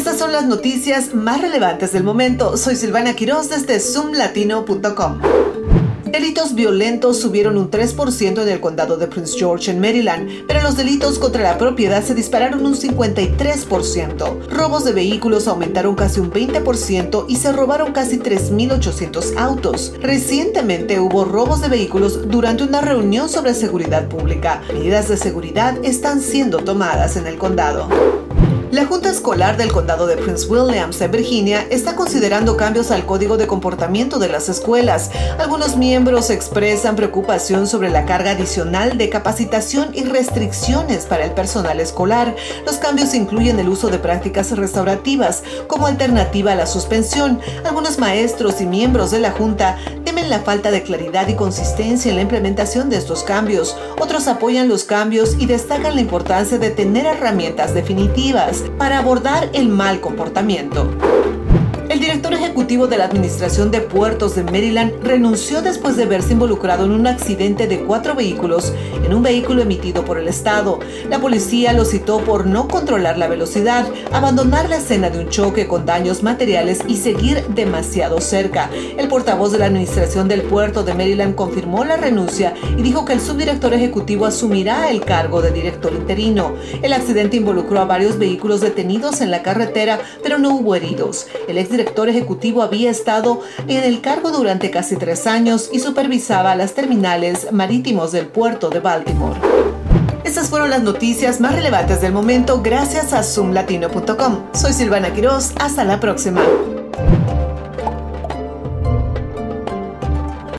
Estas son las noticias más relevantes del momento. Soy Silvana Quiroz desde zoomlatino.com. Delitos violentos subieron un 3% en el condado de Prince George en Maryland, pero los delitos contra la propiedad se dispararon un 53%. Robos de vehículos aumentaron casi un 20% y se robaron casi 3.800 autos. Recientemente hubo robos de vehículos durante una reunión sobre seguridad pública. Medidas de seguridad están siendo tomadas en el condado. La Junta Escolar del Condado de Prince Williams, en Virginia, está considerando cambios al código de comportamiento de las escuelas. Algunos miembros expresan preocupación sobre la carga adicional de capacitación y restricciones para el personal escolar. Los cambios incluyen el uso de prácticas restaurativas como alternativa a la suspensión. Algunos maestros y miembros de la Junta la falta de claridad y consistencia en la implementación de estos cambios. Otros apoyan los cambios y destacan la importancia de tener herramientas definitivas para abordar el mal comportamiento. El director ejecutivo de la Administración de Puertos de Maryland renunció después de verse involucrado en un accidente de cuatro vehículos en un vehículo emitido por el Estado. La policía lo citó por no controlar la velocidad, abandonar la escena de un choque con daños materiales y seguir demasiado cerca. El portavoz de la Administración del Puerto de Maryland confirmó la renuncia y dijo que el subdirector ejecutivo asumirá el cargo de director interino. El accidente involucró a varios vehículos detenidos en la carretera, pero no hubo heridos. El director ejecutivo había estado en el cargo durante casi tres años y supervisaba las terminales marítimos del puerto de Baltimore. Estas fueron las noticias más relevantes del momento gracias a zoomlatino.com. Soy Silvana Quiroz, hasta la próxima.